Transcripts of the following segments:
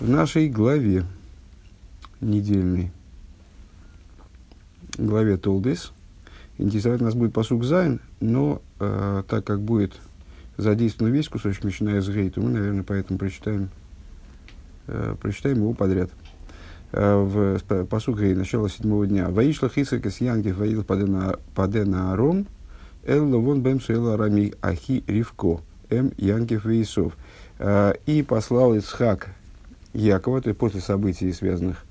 в нашей главе недельной, главе Толдес. Интересовать нас будет посук Зайн, но э, так как будет задействован весь кусочек, начиная с Гей, то мы, наверное, поэтому прочитаем, э, прочитаем его подряд. Э, в посук Гей, начало седьмого дня. Ваишла хисака с Янки ваил падена аром, эл ловон бэм рами ахи ривко, эм Янкев Вейсов. Э, и послал Ицхак Якова, то есть после событий, связанных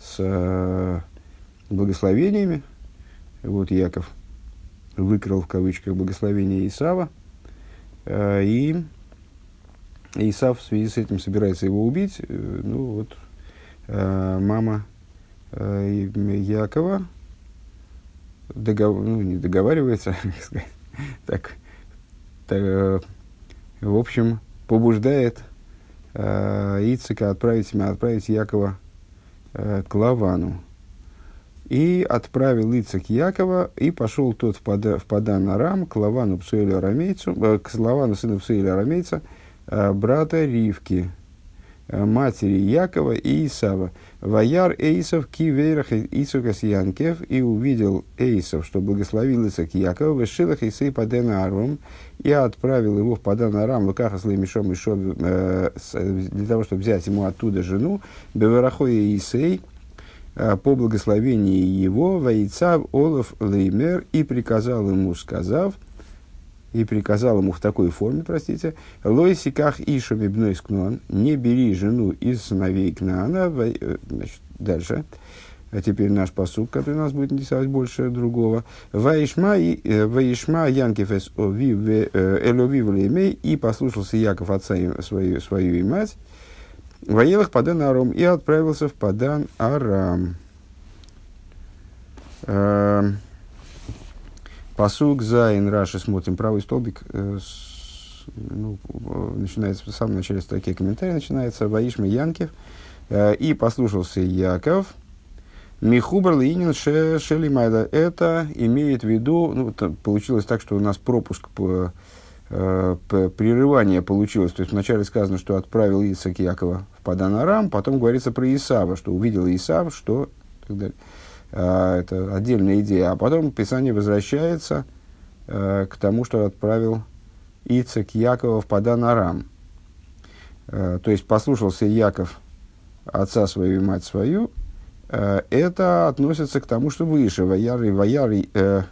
с э, благословениями, вот Яков выкрал в кавычках благословение Исава, э, и Исав в связи с этим собирается его убить. Э, ну вот, мама Якова догов... ну, не договаривается, так, так, в общем, побуждает Ицика отправить, отправить Якова э, к Лавану. И отправил Ицик Якова, и пошел тот в, пода, в Падан Арам к Лавану Псуэлю Арамейцу, э, к Лавану сыну Псуэлю Арамейца, э, брата Ривки, э, матери Якова и Исава. Ваяр Эйсов кивейрах Исукас Янкев, и увидел Эйсов, что благословил Исак Якова, вышилах Исей Падена Арум, и отправил его в Падан Арам, Лукаха с Лемишом Мишом, э, для того, чтобы взять ему оттуда жену, Беверахоя Исей, э, по благословении его, Ваицав Олаф Леймер, и приказал ему, сказав, и приказал ему в такой форме, простите, Лойсиках Ишу Мибной Скнон, не бери жену из сыновей Кнаана, э, значит, дальше, а теперь наш посук, который нас будет интересовать больше другого. Ваишма, э, Ваишма Янкев эс э, Элови Влемей, и послушался Яков отца свою, свою и мать, Воелах Падан Арам, и отправился в Падан Арам. Эм, посук Зайн Раши смотрим правый столбик. Э, ну, начинается в самом начале строки комментарий начинается Ваишма Янкев. И послушался Яков, Михубар Линин Шелимайда. Это имеет в виду, ну, получилось так, что у нас пропуск по, э, по прерывание получилось. То есть вначале сказано, что отправил Исаак Якова в Паданарам, потом говорится про Исава, что увидел Исав, что так далее. А, это отдельная идея. А потом Писание возвращается а, к тому, что отправил Ицек Якова в Паданарам. А, то есть послушался Яков отца свою и мать свою, Э, это относится к тому, что выше. Ваяри, ваяри, э,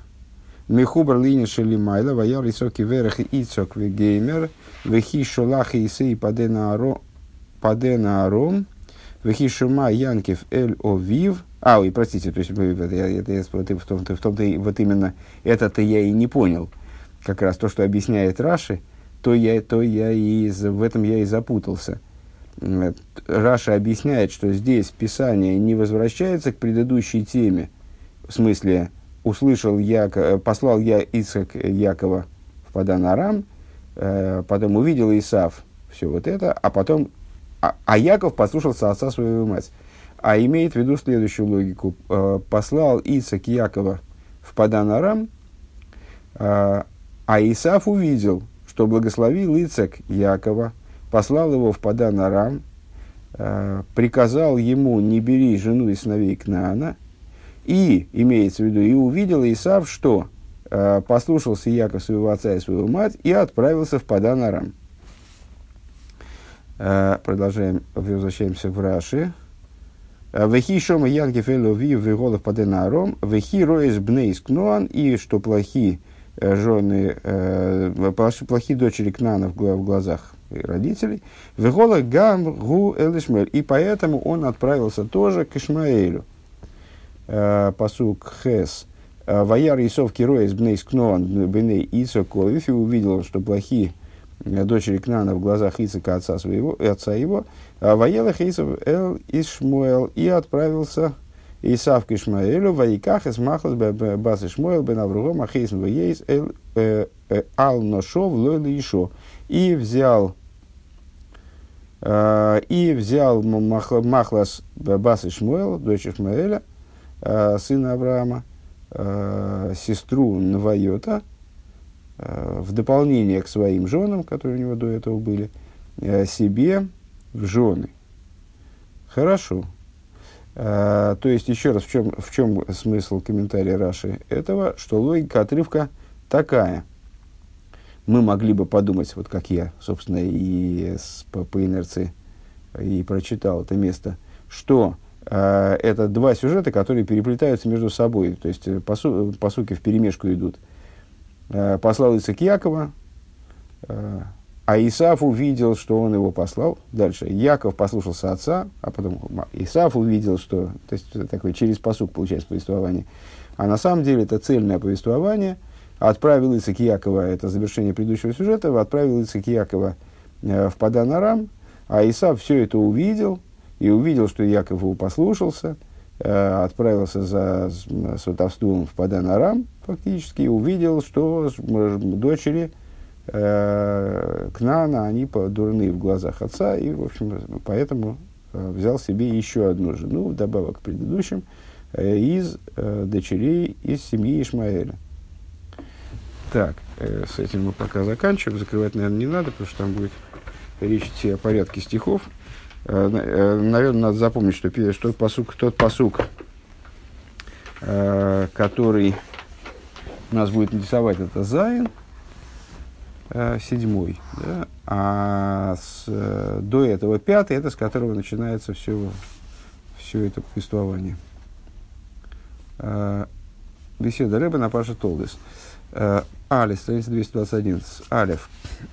Мехубар линия шелимайла, ваяри соки верах и ицок вегеймер, вехи шолахи исей падена аром, вехи шума янкев эль овив. А, ой, простите, то есть, это, это, это, в том-то, в том-то, вот именно это-то я и не понял. Как раз то, что объясняет Раши, то я, то я и, в этом я и запутался Раша объясняет, что здесь Писание не возвращается к предыдущей теме, в смысле, услышал Яков, послал я Исаак Якова в Падан Арам, э, потом увидел Исав все вот это, а потом, а, а Яков послушался отца своего мать. А имеет в виду следующую логику. Э, послал Исаак Якова в Падан Арам, э, а Исав увидел, что благословил Ицак Якова, послал его в Падан Арам, э, приказал ему не бери жену и сыновей Кнаана, и, имеется в виду, и увидел Исав, что э, послушался Яков своего отца и свою мать и отправился в Падан Арам. Э, продолжаем, возвращаемся в Раши. Вехи шома янки фелови в голов паденаром, вехи роес бнейс кноан, и что плохие э, жены, э, плохие дочери Кнана в глазах родителей. Вегола гам гу элишмель. И поэтому он отправился тоже к Ишмаэлю. Э, посук хес. «Э, Ваяр Исов Бнейс Кноан Бней Исо Ковиф и увидел, что плохие э, дочери Кнана в глазах Исака отца, своего, отца его. Ваелах Исов Эл Ишмуэл и отправился Исав к Ишмаэлю, Ваиках из Махлас Бас Ишмуэл Бен Авругом Ахейсн Ваейс Эл Ал Ношов Лойли Ишо. И взял и взял Махлас Бас Ишмуэл, дочь Ишмаэля, э, сына Авраама, э, сестру Навайота, в дополнение к своим женам, которые у него до этого были, себе в жены. Хорошо. А, то есть, еще раз, в чем, в чем смысл комментария Раши этого, что логика отрывка такая. Мы могли бы подумать, вот как я, собственно, и с, по, по инерции и прочитал это место, что э, это два сюжета, которые переплетаются между собой, то есть э, по, су, по сути в перемешку идут. Э, послал Исаак Якова, э, а Исаф увидел, что он его послал. Дальше. Яков послушался отца, а потом Исаф увидел, что... То есть, такое через посук получается повествование. А на самом деле это цельное повествование. Отправил Исаак Якова, это завершение предыдущего сюжета, отправил Исаак Якова э, в Паданарам, а Исаф все это увидел, и увидел, что Яков его послушался, э, отправился за сватовством в Паданарам, фактически, и увидел, что дочери э, Кнана, они дурны в глазах отца, и, в общем, поэтому взял себе еще одну жену, вдобавок к предыдущим, из дочерей из семьи Ишмаэля. Так, э, с этим мы пока заканчиваем. Закрывать, наверное, не надо, потому что там будет речь идти о порядке стихов. Э, э, наверное, надо запомнить, что, что посук, тот посук, э, который нас будет интересовать, это Зайн, э, седьмой, да? а с, э, до этого пятый, это с которого начинается все, все это повествование. Э, беседа Ребе на פרשת תולדות. Э, Алис, страница 221. Алев.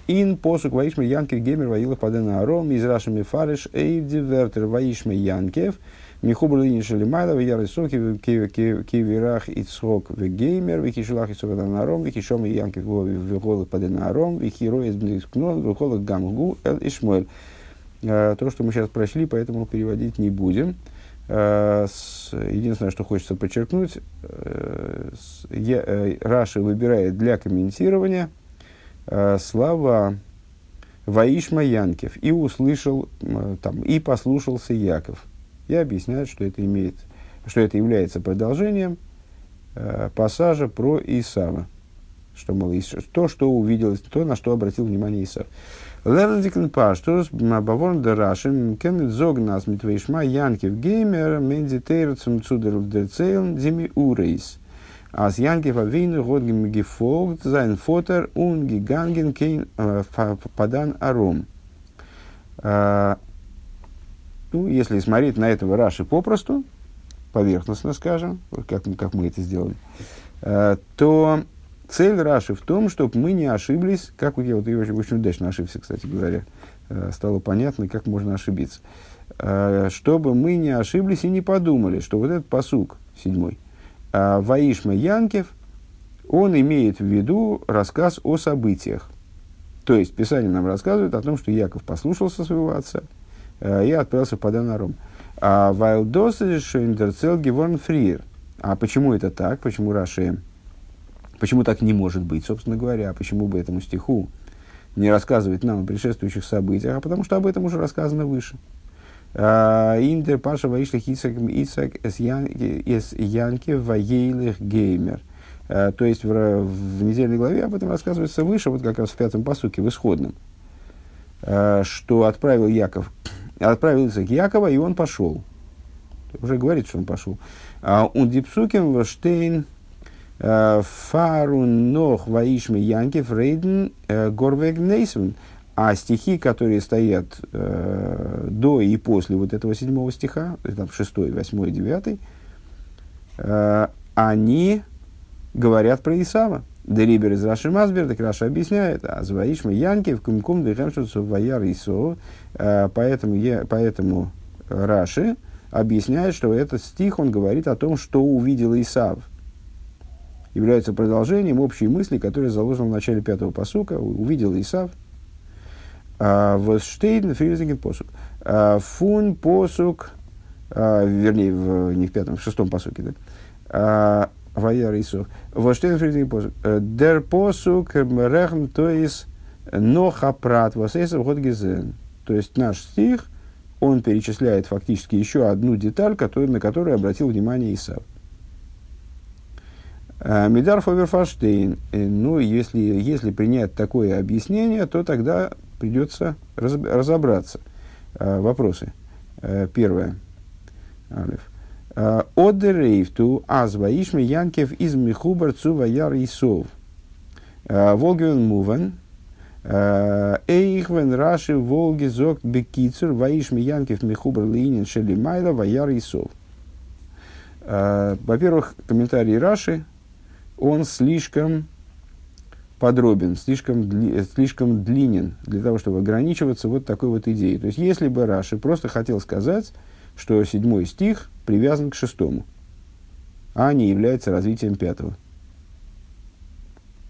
Ин посук ваишме янкев геймер ваила падена аром, из рашами фариш эйвди вертер ваишме янкев, Михубр линии шелимайла, в яры соки, кивирах и цхок в геймер, в хишулах и цхок наром, в хишом и в голых паденаром, в хиро из близкнон, в голых гамгу, эл и шмуэль. То, что мы сейчас прочли, поэтому переводить не будем. Единственное, что хочется подчеркнуть, Раши выбирает для комментирования слова Ваишма Янкев и услышал там, и послушался Яков и объясняют, что это, имеет, что это является продолжением э, пассажа про Исава. Что, мол, то, что увидел, то, на что обратил внимание Исав. Лерндикен паштус, баворн дарашим, кеннет зог нас митвейшма янкев геймер, мендитейр цум цудер дерцейлн, зими урейс. Als Янкев Авину год gefolgt sein Vater und gegangen kein Padan Arum. Ну, если смотреть на этого Раши попросту, поверхностно скажем, как, как мы это сделали, э, то цель Раши в том, чтобы мы не ошиблись, как я вот я очень, очень удачно ошибся, кстати говоря, э, стало понятно, как можно ошибиться, э, чтобы мы не ошиблись и не подумали, что вот этот посук седьмой, э, Ваишма Янкев, он имеет в виду рассказ о событиях. То есть, Писание нам рассказывает о том, что Яков послушался своего отца – и отправился в Паданарум. А Вайлдос Шойндерцел Геворн Фриер. А почему это так? Почему Раши? Почему так не может быть, собственно говоря? Почему бы этому стиху не рассказывать нам о предшествующих событиях? А потому что об этом уже рассказано выше. А, Индер Паша Ваишлих Исак Исак эс Янки Ваейлих Геймер. А, то есть в, в недельной главе об этом рассказывается выше, вот как раз в пятом посуке, в исходном, а, что отправил Яков отправился к Якова, и он пошел. Уже говорит, что он пошел. Он дипсуким ваштейн э, фару нох ваишми янки фрейден э, горвег нейсвен. А стихи, которые стоят э, до и после вот этого седьмого стиха, там шестой, восьмой, девятый, э, они говорят про Исава. דעריבער איז רש״י מסביר, так Раши объясняет, אַז וישמע יעקב קומט ווי אַ המשך צו וירא עשו, э, поэтому, я, поэтому Раши объясняет, что этот стих, он говорит о том, что увидел Исав. Является продолжением общей мысли, которая заложена в начале пятого посука. Увидел Исав. וואָס שטייט אין פריערדיקן פסוק. А, фун посук, а, вернее, в, не в пятом, в шестом посуке, да Ваяр Исов. Воштен фридинг посук. Дер посук рехн, то есть нохапрат восэсов год гизен. То есть наш стих, он перечисляет фактически еще одну деталь, который, на которую обратил внимание Исав. Мидар Фоверфаштейн. Ну, если, если принять такое объяснение, то тогда придется разобраться. Вопросы. Э, первое. Алиф. Э, Одерейфту азва ишме янкев из михубар цува яр исов. Э, Волгивен мувен. Эйхвен раши волги зок бекицур ваишме янкев михубар линин шели майла ваяр исов. Во-первых, комментарий Раши, он слишком подробен, слишком, дли, слишком длинен для того, чтобы ограничиваться вот такой вот идеей. То есть, если бы Раши просто хотел сказать, что седьмой стих привязан к шестому, а не является развитием пятого.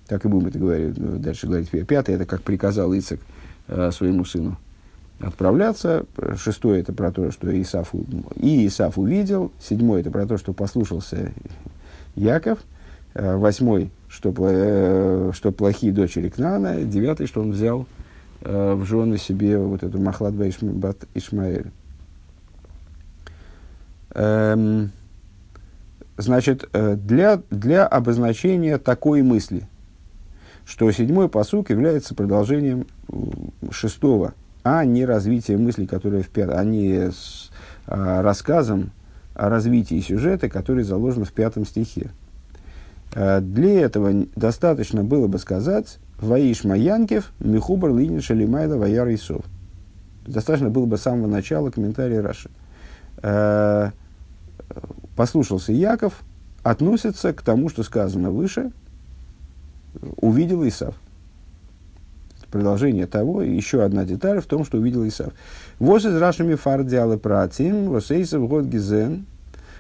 Так и будем это говорить, ну, дальше говорить. Пятый – это как приказал Ицек э, своему сыну отправляться. Шестой – это про то, что Исаф, и Исаф увидел. Седьмой – это про то, что послушался Яков – Э, восьмой, что, э, что плохие дочери Кнана, девятый, что он взял э, в жены себе вот эту Махладба Ишмабат Ишмаэль. Эм, значит, для, для обозначения такой мысли, что седьмой посук является продолжением шестого, а не развитием мысли, которая в пятом, а не с, а, рассказом о развитии сюжета, который заложен в пятом стихе. Э, для этого достаточно было бы сказать «Ваиш Маянкев, Михубар Линин Шалимайда Ваяр Исов». Достаточно было бы с самого начала комментария Раши. Э, послушался Яков, относится к тому, что сказано выше, увидел Исав. Продолжение того, еще одна деталь в том, что увидел Исав. «Воз из Рашами фардиалы пратим, восейсов год гизен,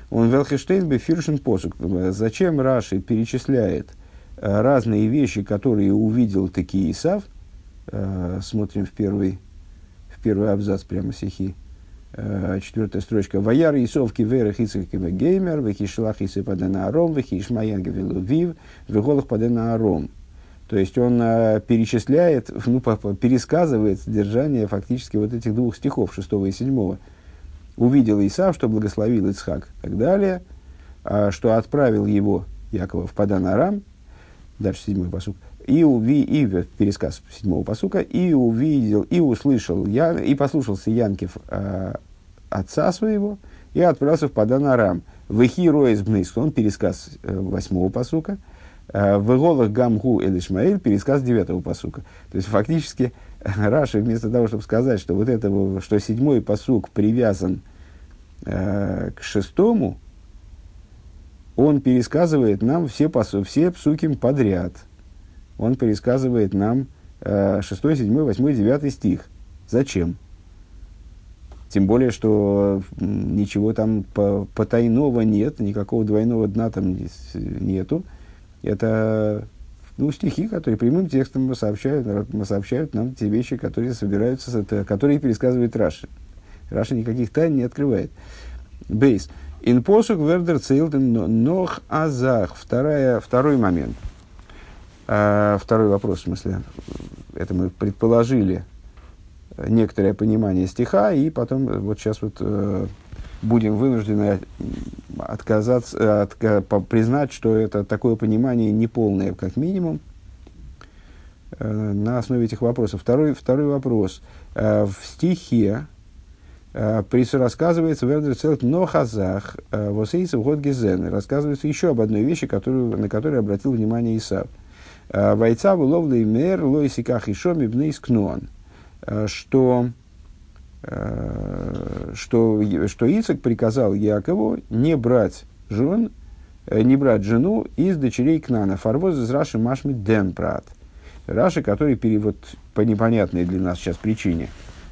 он Велхештейн Бефиршин посук. Зачем Раши перечисляет э, разные вещи, которые увидел такие Исав? Э, смотрим в первый, в первый абзац прямо стихи. Э, четвертая строчка. Ваяр Исовки верах Ицакива геймер, вехишлах Исы падена аром, вехишмаян гавилувив, веголах падена аром. То есть он э, перечисляет, ну, пересказывает содержание фактически вот этих двух стихов, шестого и седьмого увидел Исав, что благословил Ицхак и так далее, а, что отправил его Якова в Падан-Арам, дальше седьмой посук, и, уви, и пересказ седьмого посука, и увидел, и услышал, я, и послушался Янкев э, отца своего, и отправился в Падан-Арам. Вехи роес он пересказ э, восьмого посука, э, в иголах гамгу эль Ишмаэль, пересказ девятого посука. То есть, фактически, Раши вместо того, чтобы сказать, что вот этого, что седьмой посук привязан э, к шестому, он пересказывает нам все, посу, все псуки подряд. Он пересказывает нам э, шестой, седьмой, восьмой, девятый стих. Зачем? Тем более, что ничего там потайного нет, никакого двойного дна там нету. Это ну, стихи, которые прямым текстом сообщают, сообщают нам те вещи, которые собираются, которые пересказывает Раши. Раша никаких тайн не открывает. Бейс. Ин посук вердер цейлтен нох азах. Вторая, второй момент. А, второй вопрос, в смысле. Это мы предположили некоторое понимание стиха, и потом вот сейчас вот э, будем вынуждены отказаться, от, признать, что это такое понимание неполное, как минимум, э, на основе этих вопросов. Второй, второй вопрос. Э, в стихе э, рассказывается Вердер Целт но Хазах Восейцев год Гизен. Рассказывается еще об одной вещи, которую, на которую обратил внимание Исав. Вайца ловлей мер лойсиках и шоми бнейс кнуан. Что что, что Ицек приказал Якову не брать жен, э, не брать жену из дочерей Кнана. Фарвоз из Раши Машми Денпрат. Раши, который перевод по непонятной для нас сейчас причине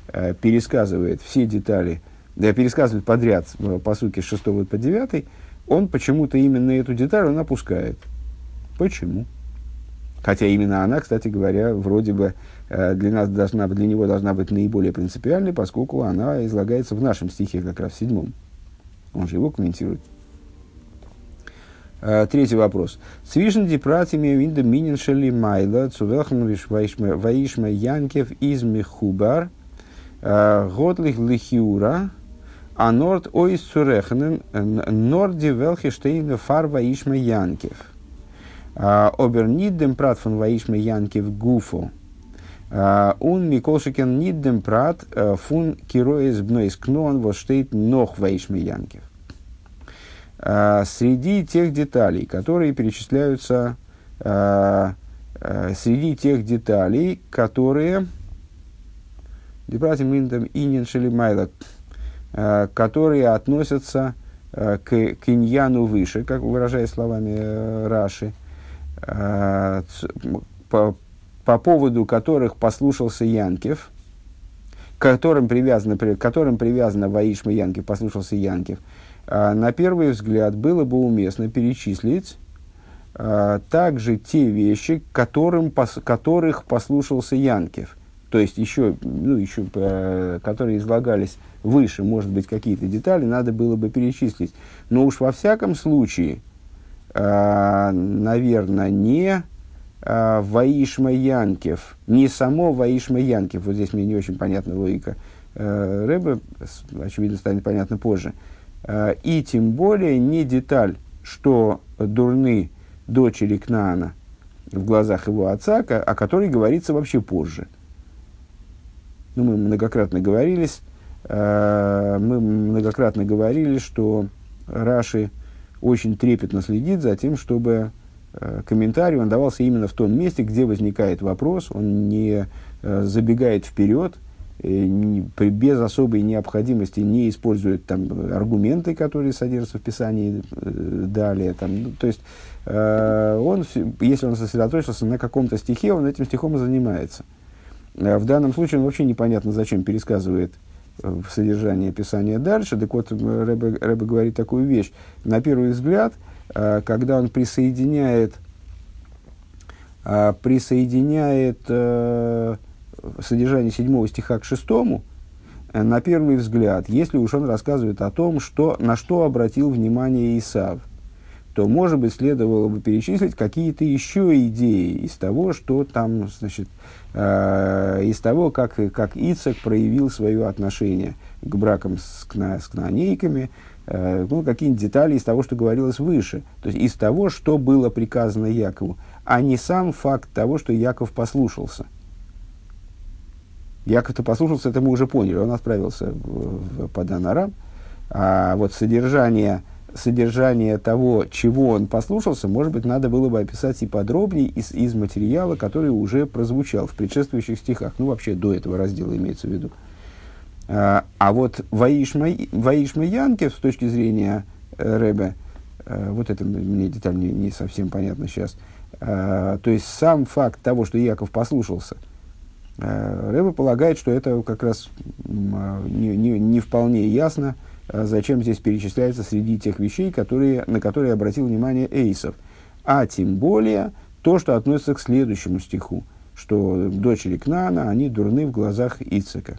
э, пересказывает все детали, да, пересказывает подряд по сути с 6 по 9, он почему-то именно эту деталь он опускает. Почему? Хотя именно она, кстати говоря, вроде бы э, для, нас должна, для него должна быть наиболее принципиальной, поскольку она излагается в нашем стихе, как раз в седьмом. Он же его комментирует. Э, третий вопрос. Свишен дипратими винда минин шели майла цувелхан ваишма янкев из мехубар э, годлих лихиура а норд ойс цурехнен норди велхештейн фар ваишма янкев. Обернидем пратфон ваишме янки в гуфу. Он Миколшикен Ниддем Прат фун Кироис Бнойс Кнон вот штейт Нох Вейшмиянкев. Среди тех деталей, которые перечисляются, среди тех деталей, которые Дебратим Миндам Инин Шелимайла, которые относятся к, к иньяну выше, как выражая словами Раши, по поводу которых послушался Янкев, которым привязано, которым привязано Ваишма Янкев, послушался Янкев, а, на первый взгляд было бы уместно перечислить а, также те вещи, которым, пос, которых послушался Янкев. То есть еще, ну, еще э, которые излагались выше, может быть, какие-то детали, надо было бы перечислить. Но уж во всяком случае, э, наверное, не Ваишма Янкев, не само Ваишма Янкев, вот здесь мне не очень понятна логика э, Рэбе, очевидно, станет понятно позже, э, и тем более не деталь, что дурны дочери Кнаана в глазах его отца, о которой говорится вообще позже. Ну, мы многократно говорились, э, мы многократно говорили, что Раши очень трепетно следит за тем, чтобы Э, комментарий, он давался именно в том месте, где возникает вопрос, он не э, забегает вперед, э, без особой необходимости не использует там, аргументы, которые содержатся в Писании далее. Там, ну, то есть, он, если он сосредоточился на каком-то стихе, он этим стихом и занимается. В данном случае он вообще непонятно, зачем пересказывает содержание Писания дальше. Так вот, Рэбе, говорит такую вещь. На первый взгляд – Э, когда он присоединяет, э, присоединяет э, содержание седьмого стиха к шестому, на первый взгляд, если уж он рассказывает о том, что, на что обратил внимание Исав, то, может быть, следовало бы перечислить какие-то еще идеи из того, что там, значит, э, из того, как, как Ицек проявил свое отношение к бракам с, кна, с кнанейками, Э, ну, какие-нибудь детали из того, что говорилось выше. То есть из того, что было приказано Якову, а не сам факт того, что Яков послушался. Яков-то послушался, это мы уже поняли, он отправился в, в Падан-Арам. А вот содержание, содержание того, чего он послушался, может быть, надо было бы описать и подробнее из, из материала, который уже прозвучал в предшествующих стихах. Ну, вообще, до этого раздела имеется в виду. А, а вот Ваишма, Ваишма Янкев, с точки зрения э, Рэбе, э, вот это мне деталь не, не совсем понятно сейчас, э, то есть сам факт того, что Яков послушался, Рэбе полагает, что это как раз не, не, не вполне ясно, зачем здесь перечисляется среди тех вещей, которые, на которые обратил внимание Эйсов. А тем более то, что относится к следующему стиху, что дочери Кнана, они дурны в глазах Ицека.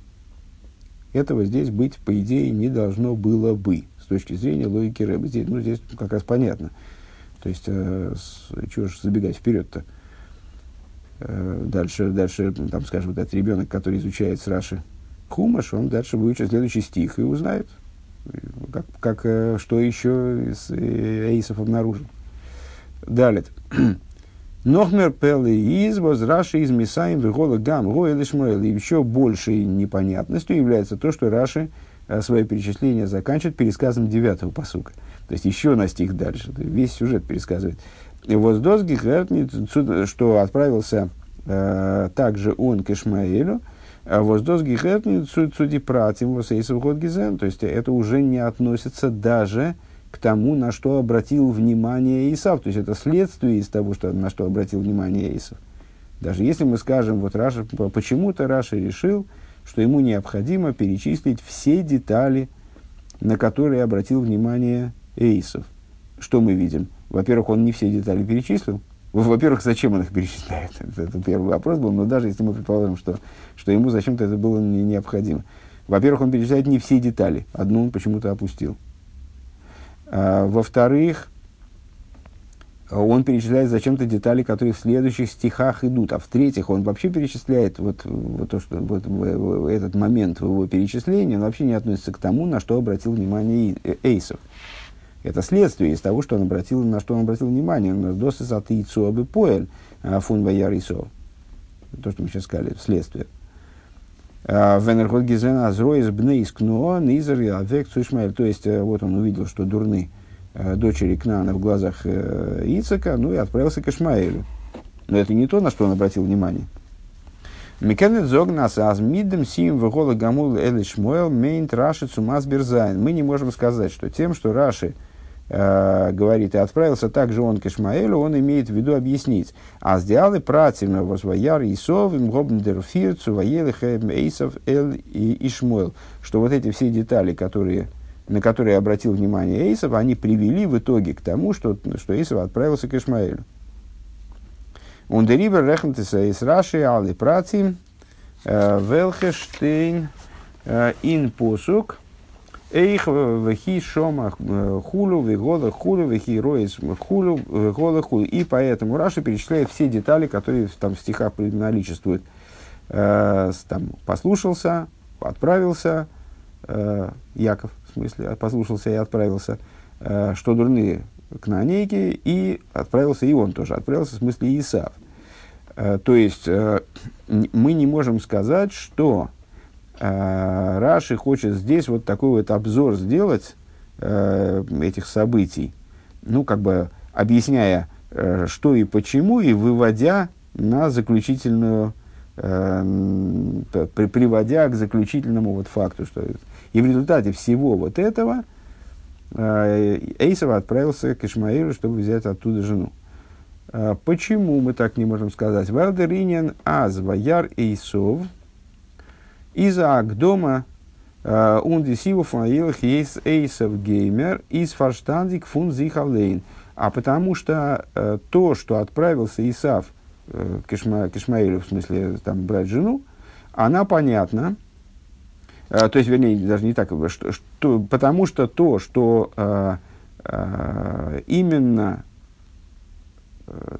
Этого здесь быть, по идее, не должно было бы, с точки зрения логики Рэба. Здесь, ну, здесь как раз понятно. То есть, э, с, чего же забегать вперед-то? Э, дальше, дальше, там, скажем, этот ребенок, который изучает с Раши Хумаш, он дальше выучит следующий стих и узнает, как, как, э, что еще из э, Эйсов обнаружил. Далее. Нохмер пелы из возраши из Мисаем выгола гам гоэль И еще большей непонятностью является то, что Раши э, свое перечисление заканчивает пересказом девятого посука. То есть еще на стих дальше. Весь сюжет пересказывает. И воздозги что отправился э, также он к Ишмаэлю, а воздозги хэпни цуди пратим восейсов год То есть это уже не относится даже к тому, на что обратил внимание Исав. То есть это следствие из того, что, на что обратил внимание Исав. Даже если мы скажем, вот Раши, почему-то Раши решил, что ему необходимо перечислить все детали, на которые обратил внимание Эйсов. Что мы видим? Во-первых, он не все детали перечислил. Во-первых, зачем он их перечисляет? Это, это первый вопрос был, но даже если мы предположим, что, что ему зачем-то это было не, необходимо. Во-первых, он перечисляет не все детали. Одну он почему-то опустил. А, во-вторых, он перечисляет зачем-то детали, которые в следующих стихах идут. А в-третьих, он вообще перечисляет вот, вот то, что вот, этот момент его перечислении, он вообще не относится к тому, на что обратил внимание э, Эйсов. Это следствие из того, что он обратил, на что он обратил внимание. Досы саты поэль а, фун ваяр то, что мы сейчас сказали, следствие. Венерхот Гизена Азроис Бнейскно Низер Авек Цушмайль. То есть, вот он увидел, что дурны дочери Кнана в глазах Ицака, ну и отправился к Ишмаэлю. Но это не то, на что он обратил внимание. מ׳קען ניט זאָגן אַז מיט דעם סיום וגם הלך אל ישמעאל מיינט רש״י צו מסביר זיין. Мы не можем сказать, что тем, что Раши э, говорит и отправился также он к Ишмаэлю, он имеет в виду объяснить. А сделали пративно возвояр Исов им гобндер фирцу воелых эйсов эл и Ишмуэл. Что вот эти все детали, которые на которые обратил внимание Эйсов, они привели в итоге к тому, что, что Эйсов отправился к Ишмаэлю. Ундерибер рехнтеса из Раши али працим велхештейн ин посук эйх вехи шома хулу вегола хулу вехи роис хулу вегола хулу. И поэтому Раша перечисляет все детали, которые там в стихах наличествуют. Там послушался, отправился, Яков, в смысле, послушался и отправился, что дурные к Нанейке, и отправился и он тоже, отправился в смысле Исав. Э, то есть, э, мы не можем сказать, что э, Раши хочет здесь вот такой вот обзор сделать этих событий, ну, как бы объясняя, что и почему, и выводя на заключительную, приводя к заключительному вот факту, что и в результате всего вот этого – Э, Эйсова отправился к Ишмаилу, чтобы взять оттуда жену. Э, почему мы так не можем сказать? Валдеринен аз ваяр Эйсов из-за дома ундисиву фаилах есть Эйсов геймер из фарштандик фун зихалейн. А потому что э, то, что отправился Исав к, Ишма, к Ишмаилю, в смысле там брать жену, она понятна, Э, то есть, вернее, даже не так, что, что, потому что то, что э, э, именно э,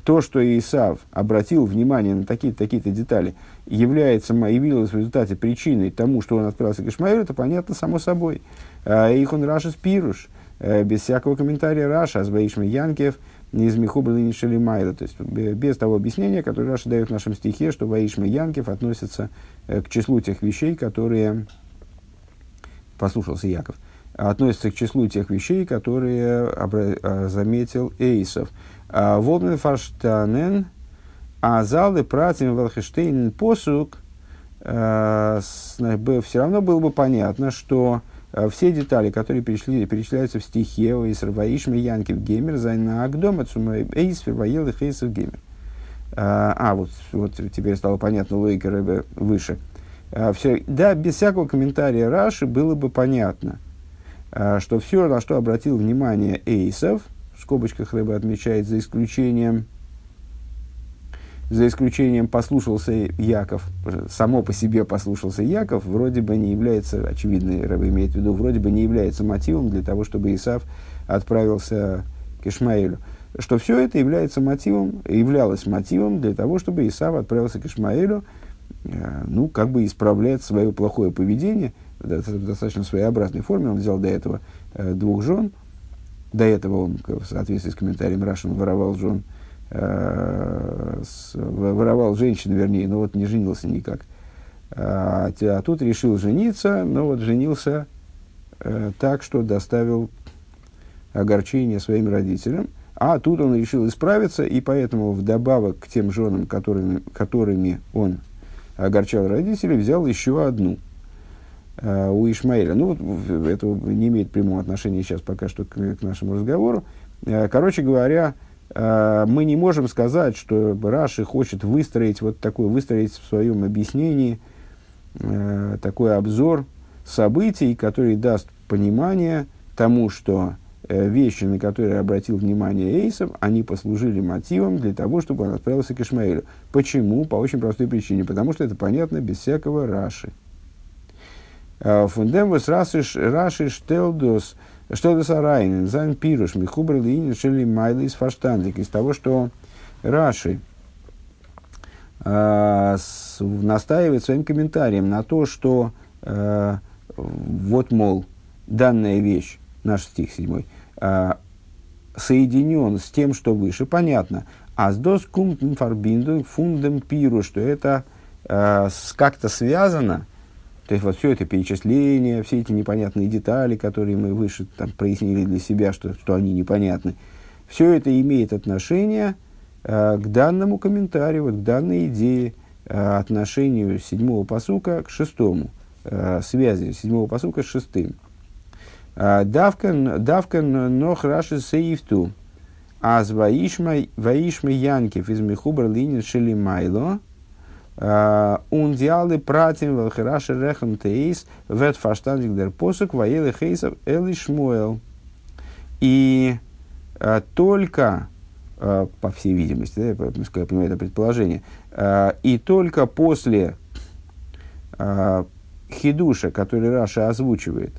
то, что Исав обратил внимание на такие-то такие детали, является, явилось в результате причиной тому, что он отправился к Ишмаилу, это понятно само собой. Э, их он Раша спируш, без всякого комментария Раша, Азбаишма Янкев, из Михубры Нишели Майла. То есть без того объяснения, которое Раша дает в нашем стихе, что Ваишма Янкев относится к числу тех вещей, которые послушался Яков, относится к числу тех вещей, которые а, заметил Эйсов. Фаштанен, а залы пратим Велхештейн посук, а, все равно было бы понятно, что все детали, которые перечсли, перечисляются в стихе из Ваишми Янкив Геймер, Зайна Агдома, Эйс, Воел и Хейсов Геймер. А, вот, вот теперь стало понятно логика Рэбе выше. Все, да, без всякого комментария Раши было бы понятно, что все, на что обратил внимание Эйсов, в скобочках рыба отмечает, за исключением, за исключением послушался Яков, само по себе послушался Яков, вроде бы не является, очевидно, рыба имеет в виду, вроде бы не является мотивом для того, чтобы Исав отправился к Ишмаэлю. Что все это является мотивом, являлось мотивом для того, чтобы Исав отправился к Ишмаэлю, Э, ну, как бы исправлять свое плохое поведение в достаточно своеобразной форме. Он взял до этого э, двух жен. До этого он, в соответствии с комментарием Рашин, воровал жен, э, с, воровал женщин, вернее, но вот не женился никак. А, а тут решил жениться, но вот женился э, так, что доставил огорчение своим родителям. А тут он решил исправиться, и поэтому вдобавок к тем женам, которыми, которыми он огорчал родителей, взял еще одну у Ишмаэля. Ну, это не имеет прямого отношения сейчас пока что к, к нашему разговору. Э, короче говоря, э, мы не можем сказать, что Раши хочет выстроить вот такой, выстроить в своем объяснении э, такой обзор событий, который даст понимание тому, что Э, вещи, на которые обратил внимание Эйсов, они послужили мотивом для того, чтобы он отправился к Ишмаэлю. Почему? По очень простой причине. Потому что это понятно без всякого Раши. Э, Фундемвус Раши Штелдос Штелдос Арайнен Зайн Пируш Михубр Лиин Шели Майлис Фаштандлик. Из того, что Раши э, настаивает своим комментарием на то, что э, вот, мол, данная вещь, наш стих седьмой, а, соединен с тем, что выше, понятно. А с дос кумтен фарбинду фундем пиру, что это э, как-то связано, то есть вот все это перечисление, все эти непонятные детали, которые мы выше там, прояснили для себя, что, что они непонятны, все это имеет отношение э, к данному комментарию, вот, к данной идее, э, отношению седьмого посука к шестому, э, связи седьмого посука с шестым. Э, давкан, давкан нох раши сейфту. Аз ваишма, ваишма янкев из михубр линин шелимайло. Ундиалы пратим велхераши рехам тейс вет фаштандик дер посук ваелы хейсов эли шмуэл. И а, только, а, по всей видимости, да, я, я понимаю это предположение, а, и только после хидуша, который Раша озвучивает,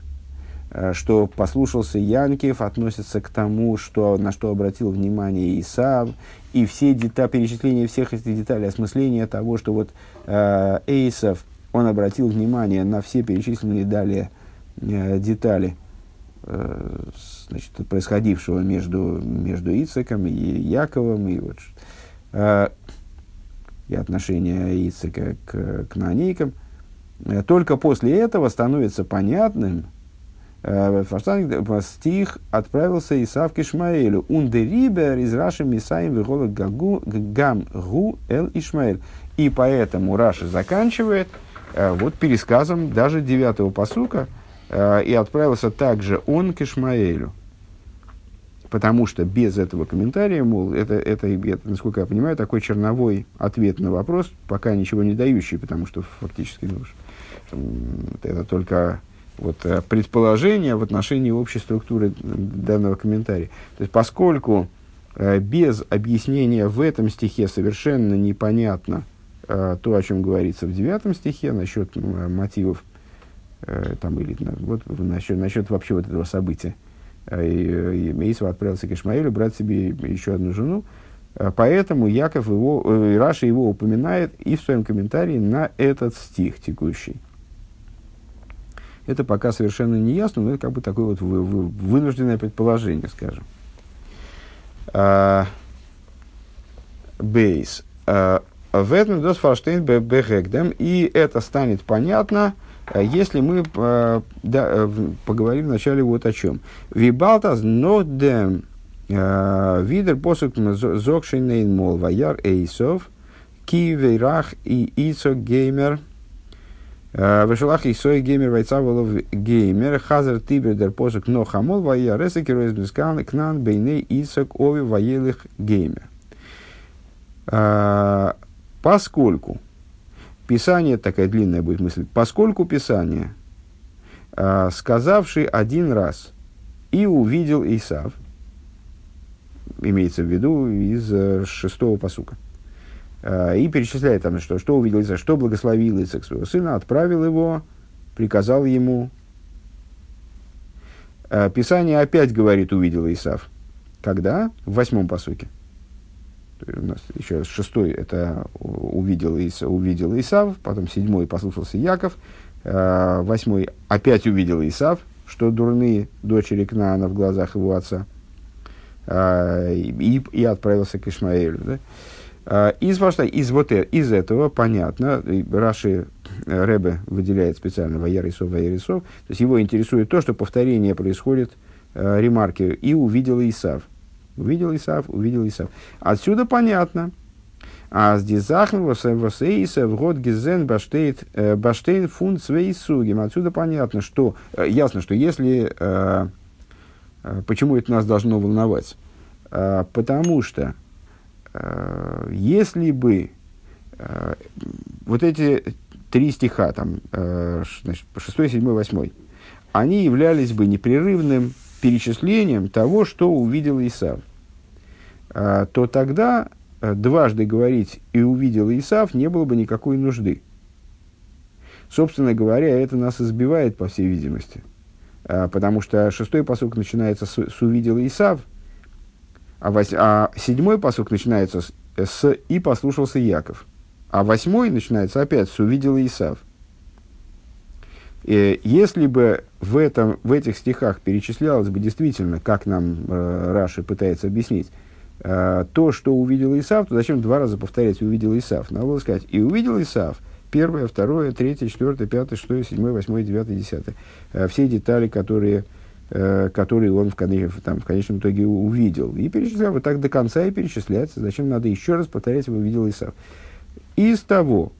что послушался Янкев, относится к тому, что, на что обратил внимание Исав, и все детали, перечисление всех этих деталей, осмысление того, что вот э, Эйсов, он обратил внимание на все перечисленные далее э, детали э, значит, происходившего между, между Ицеком и Яковом, и, вот, э, и отношения Ицека к, к нанейкам. Э, только после этого становится понятным, э, стих отправился Исав к Ишмаэлю. Ундерибер из Раши Мисаем вигола гам гу эл Ишмаэль. И поэтому Раши заканчивает э, вот пересказом даже девятого посука, и отправился также он к Ишмаэлю. Потому что без этого комментария, мол, это, это, это, насколько я понимаю, такой черновой ответ на вопрос, пока ничего не дающий, потому что фактически ну, это только вот, э, предположение в отношении общей структуры данного комментария. То есть, поскольку э, без объяснения в этом стихе совершенно непонятно э, то, о чем говорится в девятом стихе насчет мотивов, там, или вот, насчет, насчет вообще вот этого события, Э, и Исав отправился к Ишмаилю брать себе еще одну жену. Поэтому Яков его, Раша его упоминает и в своем комментарии на этот стих текущий. Это пока совершенно не ясно, но это как бы такое вот вынужденное предположение, скажем. Бейс. В этом дос фарштейн бегегдем, и это станет понятно, а если мы э, да, э, поговорим вначале вот о чем. Вибалтас нодем э, видер посук зокшейнейн мол ваяр эйсов кивейрах и ицо геймер Вешалах и сой геймер вайцаволов геймер хазар тибер дер посук но хамол ваяр эсекер измискан кнан бейней ицок ови ваелых геймер. Поскольку Писание, такая длинная будет мысль, поскольку Писание, э, сказавший один раз и увидел Исав, имеется в виду из э, шестого посука, э, и перечисляет там, что, что увидел Исав, что благословил Исаак своего сына, отправил его, приказал ему. Э, Писание опять говорит, увидел Исав. Когда? В восьмом посуке у нас еще шестой это увидел, Иса, увидел Исав, потом седьмой послушался Яков, э, восьмой опять увидел Исав, что дурные дочери Кнаана в глазах его отца, э, и, и отправился к Ишмаэлю. Да? Э, из, из, вот, из этого понятно, Раши Ребе выделяет специально Ваярисов, Ваярисов, то есть его интересует то, что повторение происходит ремарки, и увидел Исав. Увидел Исав, увидел Исав. Отсюда понятно. А с дизахн восейса в год гизен баштейт э, баштейт фунт своей сугим. Отсюда понятно, что э, ясно, что если э, почему это нас должно волновать, потому что если бы вот эти три стиха, там, значит, 6, 7, 8, они являлись бы непрерывным перечислением того, что увидел Исав, а, то тогда э, дважды говорить «и увидел Исав» не было бы никакой нужды. Собственно говоря, это нас избивает, по всей видимости. Потому что шестой посок начинается с, с «увидел Исав», а, вось, а седьмой посок начинается с, с «и послушался Яков», а восьмой начинается опять с «увидел Исав». Если бы в, этом, в этих стихах перечислялось бы действительно, как нам э, Раши пытается объяснить, э, то, что увидел Исав, то зачем два раза повторять «увидел Исав»? Надо было сказать «и увидел Исав», первое, второе, третье, четвертое, пятое, шестое, седьмое, восьмое, девятое, десятое. Э, все детали, которые, э, которые он в, там, в конечном итоге увидел. И перечислял вот так до конца и перечисляется. Зачем надо еще раз повторять «увидел Исав». Из того,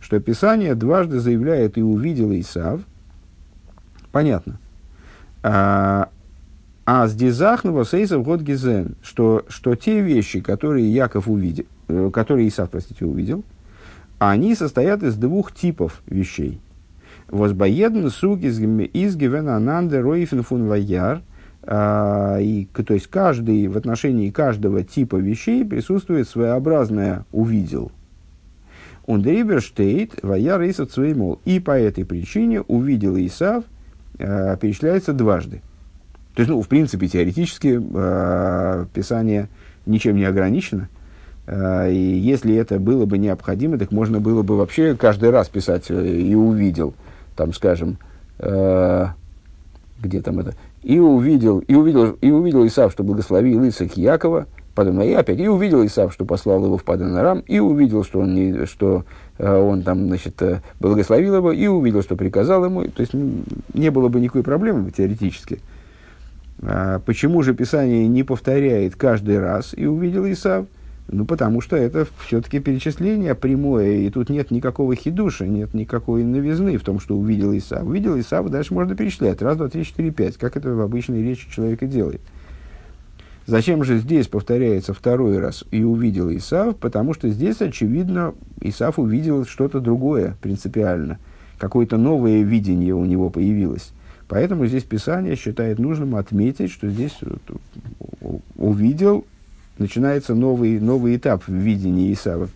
что Писание дважды заявляет «и увидел Исав», понятно. А, а с Дизахнова Сейсов год Гизен, что, что те вещи, которые Яков увидел, э, которые Исав, простите, увидел, они состоят из двух типов вещей. Возбоеден суг из гивенананде ройфен фун ваяр, а, и, то есть каждый, в отношении каждого типа вещей присутствует своеобразное «увидел», он дриберштейт ваяр Исав Цвеймол. И по этой причине увидел Исав э, перечисляется дважды. То есть, ну, в принципе, теоретически э, Писание ничем не ограничено. И если это было бы необходимо, так можно было бы вообще каждый раз писать э, и увидел. Там, скажем, э, где там это? И увидел, и увидел, и увидел Исав, что благословил Исаак Якова – Потом, и опять, и увидел Исав, что послал его в Паданарам, и увидел, что он, не, что, э, он там, значит, э, благословил его, и увидел, что приказал ему. То есть, не было бы никакой проблемы теоретически. А почему же Писание не повторяет каждый раз и увидел Исав? Ну, потому что это все-таки перечисление прямое, и тут нет никакого хидуша, нет никакой новизны в том, что увидел Исав. Увидел Исав, дальше можно перечислять. Раз, два, три, четыре, пять, как это в обычной речи человека делает. Зачем же здесь повторяется второй раз «и увидел Исав»? Потому что здесь, очевидно, Исав увидел что-то другое принципиально. Какое-то новое видение у него появилось. Поэтому здесь Писание считает нужным отметить, что здесь увидел, начинается новый, новый этап в видении Исава.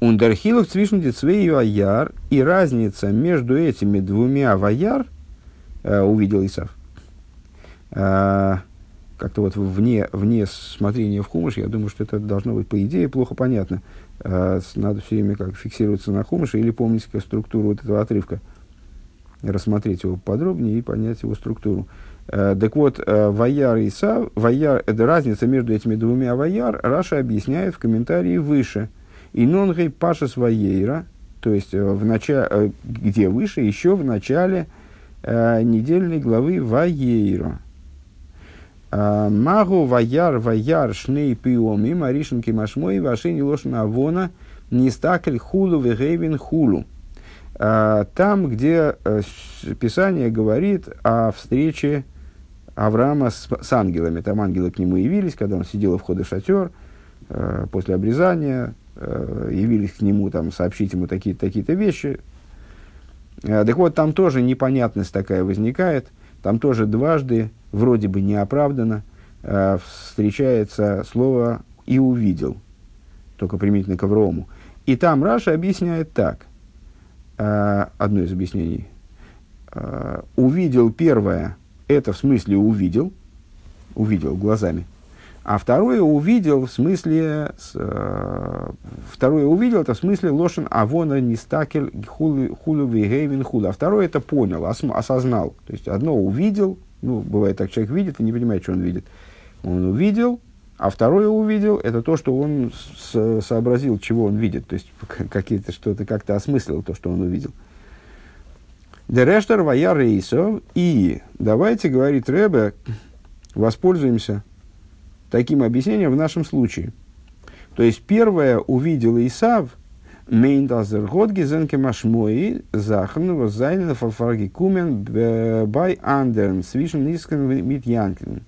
Ундерхилов цвишнути цвею аяр, и разница между этими двумя ваяр, э, увидел Исав, а, как-то вот вне, вне смотрения в хумыш, я думаю, что это должно быть, по идее, плохо понятно. А, надо все время как фиксироваться на хумыше или помнить структуру вот этого отрывка, рассмотреть его подробнее и понять его структуру. А, так вот, а, ваяр и са, ваяр, это разница между этими двумя ваяр, Раша объясняет в комментарии выше. И нонгей паша своейра, то есть э, в начале, э, где выше, еще в начале э, недельной главы Ваейра. Магу ваяр ваяр шней пиоми маришенки машмой вашини лошана авона нистакль хулу вегейвин хулу. Там, где э, Писание говорит о встрече Авраама с, с ангелами. Там ангелы к нему явились, когда он сидел у входа в шатер, э, после обрезания, э, явились к нему там, сообщить ему такие-то такие вещи. Так вот, там тоже непонятность такая возникает. Там тоже дважды вроде бы неоправданно, э, встречается слово «и увидел», только применительно к Аврому. И там Раша объясняет так, э, одно из объяснений. Э, увидел первое, это в смысле увидел, увидел глазами, а второе увидел в смысле, с, э, второе увидел, это в смысле лошен авона нистакель хулу вейгейвин хула. А второе это понял, осознал. То есть одно увидел, ну, бывает так, человек видит и не понимает, что он видит. Он увидел, а второе увидел, это то, что он сообразил, чего он видит. То есть, какие-то, что-то как-то осмыслил то, что он увидел. Дерештер вая рейсов. И давайте, говорит Ребе, воспользуемся таким объяснением в нашем случае. То есть, первое увидел Исав, Мейндазер год гизенке машмои захн возайнен фарфарги кумен бай андерн свишен нискен мит янклин.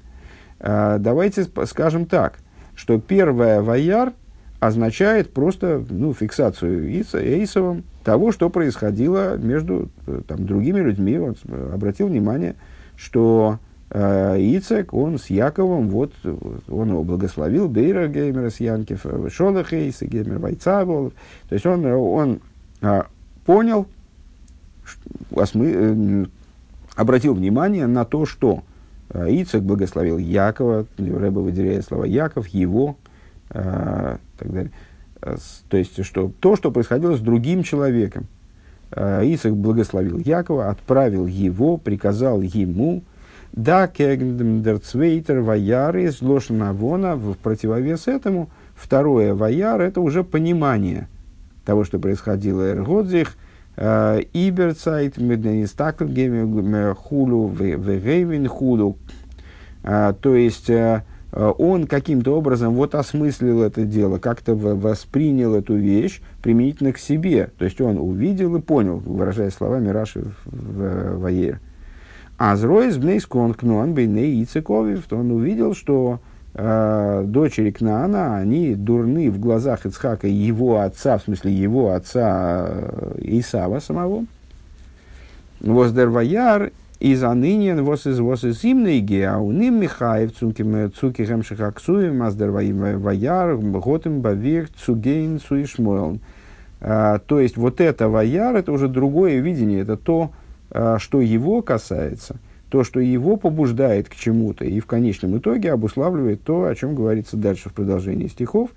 Давайте скажем так, что первое ваяр означает просто ну, фиксацию Эйсовым того, что происходило между там, другими людьми. Он обратил внимание, что э, Ицек, он с Яковом, вот, он его благословил, Бейра Геймера с Янкев, Шолахейса, Геймер Вайцавол. То есть он, он а, понял, осмы, э, обратил внимание на то, что э, Ицек благословил Якова, Рэба выделяет слова Яков, его, э, так далее. То есть, что то, что происходило с другим человеком. Ицек благословил Якова, отправил его, приказал ему, Да, кегндерцвейтер ваяр из вона в противовес этому второе ваяр это уже понимание того, что происходило Эргодзих, э, Иберцайт, Меднистаклгеме, Хулу, Вегейвин, Хулу. Э, то есть, э, он каким-то образом вот осмыслил это дело, как-то воспринял эту вещь применительно к себе. То есть он увидел и понял, выражая словами Раши в, в, в Аере. А Зроис Бнейскон Кнуан Бейней Ицековив, он увидел, что э, дочери Кнаана, они дурны в глазах Ицхака его отца, в смысле его отца э, Исава самого. Воздерваяр из анынен вос из вос из имнейге, а у ним Михаев цуким цукихем шахаксуем, аздерваяр готем бавир цугейн суишмойлн. А, то есть вот это ваяр, это уже другое видение, это то, а, что его касается, то, что его побуждает к чему-то, и в конечном итоге обуславливает то, о чем говорится дальше в продолжении стихов,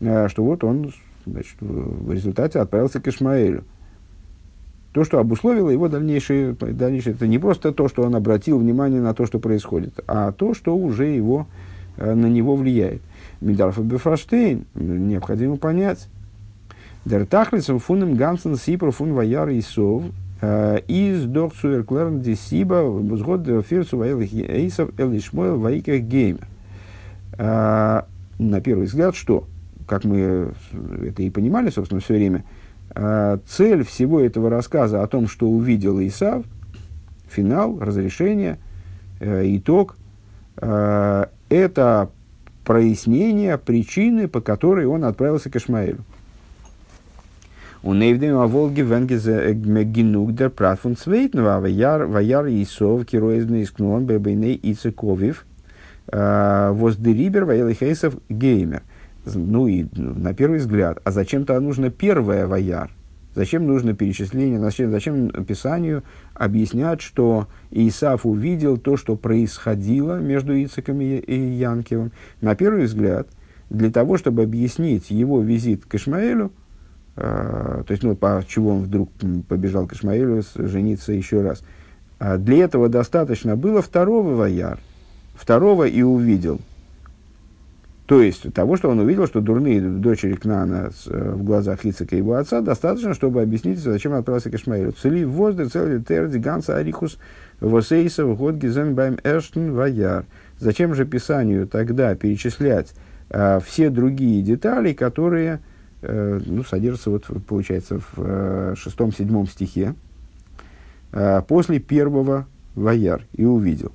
а, что вот он значит, в результате отправился к Ишмаэлю. То, что обусловило его дальнейшее, дальнейшее, это не просто то, что он обратил внимание на то, что происходит, а то, что уже его, на него влияет. Мидарфа Бефраштейн необходимо понять. Дертахлицем фунем гансен сипр фун ваяр и сов Э, из дох цуэрклерн дисиба возгод фирцу ваэлых эйсов элишмоэл ваиках геймер. Э, на первый взгляд, что, как мы это и понимали, собственно, все время, э, цель всего этого рассказа о том, что увидел Исав, финал, разрешение, итог, это прояснение причины, по которой он отправился к Ишмаэлю. У Нейвдем Аволги Венгезе Генуг дер Прат фун Цвейтнова, Ваяр, Ваяр Исов, Кироизбный Искнон, Бебейней Ицековив, Воздерибер, Ваялихейсов Геймер. Ну и на первый взгляд, а зачем-то нужно первое Ваяр? Зачем нужно перечисление, зачем, зачем Писанию объяснять, что Исаф увидел то, что происходило между Ицеком и Янкевым? На первый взгляд, для того, чтобы объяснить его визит к Ишмаэлю – а, то есть, ну, по чего он вдруг побежал к Ишмаилю жениться еще раз. А для этого достаточно было второго вояр, второго и увидел. То есть, того, что он увидел, что дурные дочери Кнана э, в глазах Ицека его отца, достаточно, чтобы объяснить, зачем отправился к Ишмаилу. Цели воздух, цели терди, ганса арихус, восейсов, год гизен байм эрштен ваяр. Зачем же Писанию тогда перечислять а, все другие детали, которые Э, ну, содержится, вот, получается, в э, шестом-седьмом стихе, э, после первого «вояр» и увидел.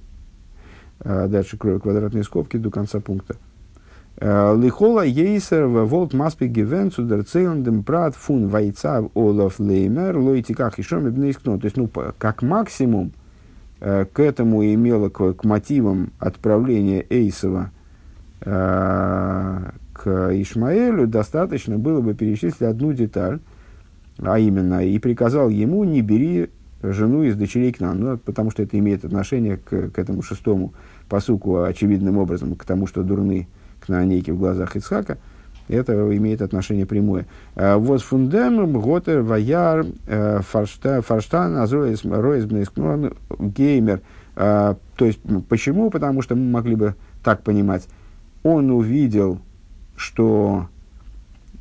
Дальше крою квадратные скобки до конца пункта. Лихола ейсер волт маспи гивен цудерцейлендем прат фун вайца олаф леймер лойтиках и шоми То есть, ну, как максимум, к этому имело, к, к мотивам отправления Эйсова к Ишмаэлю достаточно было бы перечислить одну деталь, а именно, и приказал ему, не бери жену из дочерей к нам, ну, потому что это имеет отношение к, к этому шестому посуку, очевидным образом, к тому, что дурны к наанейке в глазах Ицхака, это имеет отношение прямое. А, вот фундем, готер, ваяр, э, фарштан, азроис, геймер. А, то есть, почему? Потому что мы могли бы так понимать. Он увидел что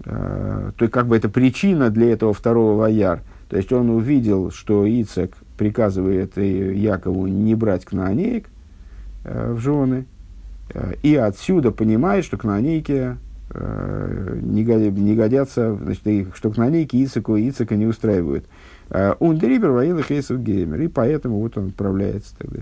э, то есть как бы это причина для этого второго вояр. То есть он увидел, что Ицек приказывает Якову не брать кнаанеек э, в жены, э, и отсюда понимает, что кнаанейки э, не, годятся, значит, что кнаанейки Ицеку и Ицека не устраивают. Ундерибер воилых геймер, и поэтому вот он отправляется тогда.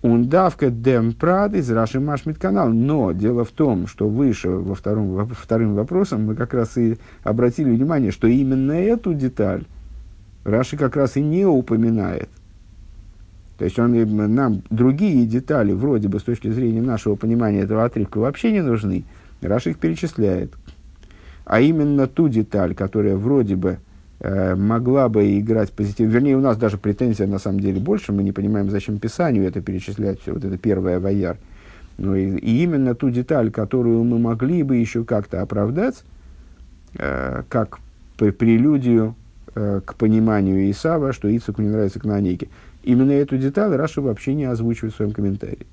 Ундавка дем прад из Раши Машмит канал. Но дело в том, что выше во втором, во, вторым вопросом мы как раз и обратили внимание, что именно эту деталь Раши как раз и не упоминает. То есть он, нам другие детали, вроде бы с точки зрения нашего понимания этого отрывка, вообще не нужны. Раши их перечисляет. А именно ту деталь, которая вроде бы Э, могла бы играть позитивно. Вернее, у нас даже претензия на самом деле больше. Мы не понимаем, зачем Писанию это перечислять, все вот это первое вояр. Ну, и, и именно ту деталь, которую мы могли бы еще как-то оправдать, э, как прелюдию э, к пониманию Исава, что Ицеку не нравится кнанейки. Именно эту деталь Раша вообще не озвучивает в своем комментарии.